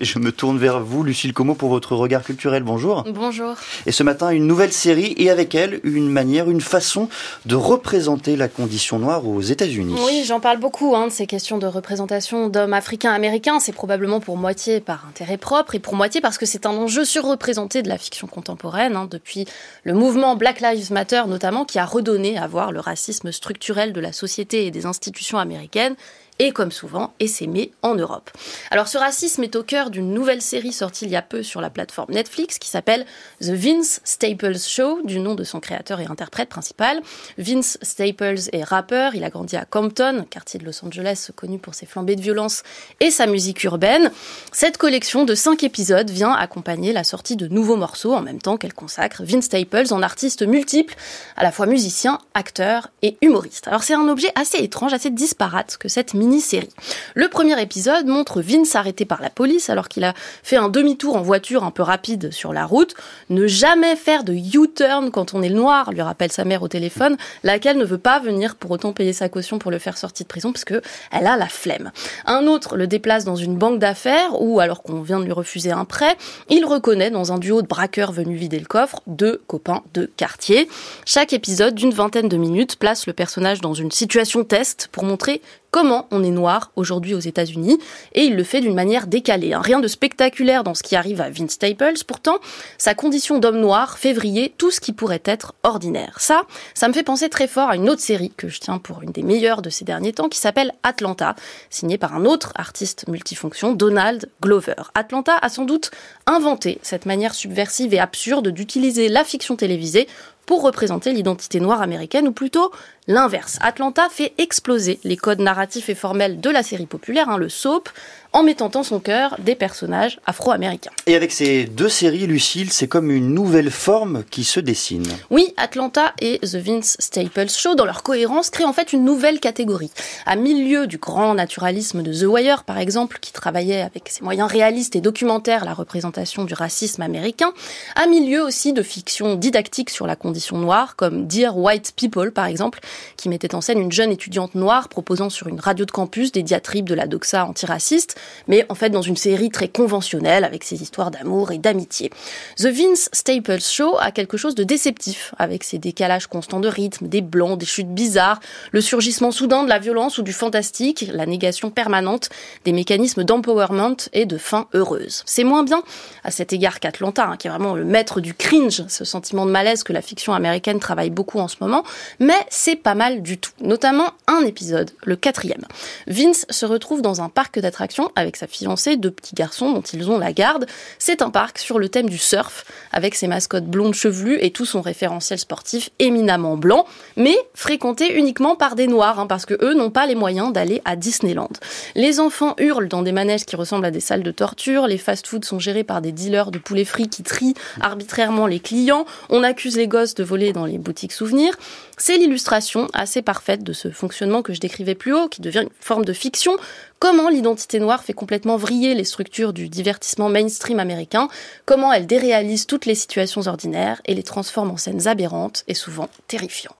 Je me tourne vers vous, Lucille Como, pour votre regard culturel. Bonjour. Bonjour. Et ce matin, une nouvelle série et avec elle, une manière, une façon de représenter la condition noire aux États-Unis. Oui, j'en parle beaucoup hein, de ces questions de représentation d'hommes africains-américains. C'est probablement pour moitié par intérêt propre et pour moitié parce que c'est un enjeu surreprésenté de la fiction contemporaine, hein, depuis le mouvement Black Lives Matter notamment, qui a redonné à voir le racisme structurel de la société et des institutions américaines et comme souvent s'aimer en Europe. Alors ce racisme est au cœur d'une nouvelle série sortie il y a peu sur la plateforme Netflix qui s'appelle The Vince Staples Show, du nom de son créateur et interprète principal. Vince Staples est rappeur, il a grandi à Compton, quartier de Los Angeles connu pour ses flambées de violence et sa musique urbaine. Cette collection de cinq épisodes vient accompagner la sortie de nouveaux morceaux en même temps qu'elle consacre Vince Staples en artiste multiple, à la fois musicien, acteur et humoriste. Alors c'est un objet assez étrange, assez disparate que cette série Le premier épisode montre Vince arrêté par la police alors qu'il a fait un demi-tour en voiture un peu rapide sur la route. Ne jamais faire de U-turn quand on est noir, lui rappelle sa mère au téléphone, laquelle ne veut pas venir pour autant payer sa caution pour le faire sortir de prison parce que elle a la flemme. Un autre le déplace dans une banque d'affaires où, alors qu'on vient de lui refuser un prêt, il reconnaît dans un duo de braqueurs venus vider le coffre deux copains de quartier. Chaque épisode d'une vingtaine de minutes place le personnage dans une situation test pour montrer comment on est noir aujourd'hui aux États-Unis, et il le fait d'une manière décalée. Hein. Rien de spectaculaire dans ce qui arrive à Vince Staples, pourtant, sa condition d'homme noir fait vriller tout ce qui pourrait être ordinaire. Ça, ça me fait penser très fort à une autre série que je tiens pour une des meilleures de ces derniers temps, qui s'appelle Atlanta, signée par un autre artiste multifonction, Donald Glover. Atlanta a sans doute inventé cette manière subversive et absurde d'utiliser la fiction télévisée pour représenter l'identité noire américaine, ou plutôt l'inverse. Atlanta fait exploser les codes narratifs et formels de la série populaire, hein, le soap, en mettant en son cœur des personnages afro-américains. Et avec ces deux séries, Lucille, c'est comme une nouvelle forme qui se dessine. Oui, Atlanta et The Vince Staples Show, dans leur cohérence, créent en fait une nouvelle catégorie. À milieu du grand naturalisme de The Wire, par exemple, qui travaillait avec ses moyens réalistes et documentaires la représentation du racisme américain, à milieu aussi de fiction didactique sur la condition noire, comme Dear White People, par exemple, qui mettait en scène une jeune étudiante noire proposant sur une radio de campus des diatribes de la doxa antiraciste mais en fait dans une série très conventionnelle avec ses histoires d'amour et d'amitié. The Vince Staples Show a quelque chose de déceptif avec ses décalages constants de rythme, des blancs, des chutes bizarres, le surgissement soudain de la violence ou du fantastique, la négation permanente des mécanismes d'empowerment et de fin heureuse. C'est moins bien à cet égard qu'Atlanta, hein, qui est vraiment le maître du cringe, ce sentiment de malaise que la fiction américaine travaille beaucoup en ce moment, mais c'est pas mal du tout. Notamment un épisode, le quatrième. Vince se retrouve dans un parc d'attractions avec sa fiancée, deux petits garçons dont ils ont la garde. C'est un parc sur le thème du surf, avec ses mascottes blondes chevelues et tout son référentiel sportif éminemment blanc, mais fréquenté uniquement par des noirs, hein, parce que eux n'ont pas les moyens d'aller à Disneyland. Les enfants hurlent dans des manèges qui ressemblent à des salles de torture, les fast-foods sont gérés par des dealers de poulet frit qui trient arbitrairement les clients, on accuse les gosses de voler dans les boutiques souvenirs. C'est l'illustration assez parfaite de ce fonctionnement que je décrivais plus haut, qui devient une forme de fiction, comment l'identité noire fait complètement vriller les structures du divertissement mainstream américain, comment elle déréalise toutes les situations ordinaires et les transforme en scènes aberrantes et souvent terrifiantes.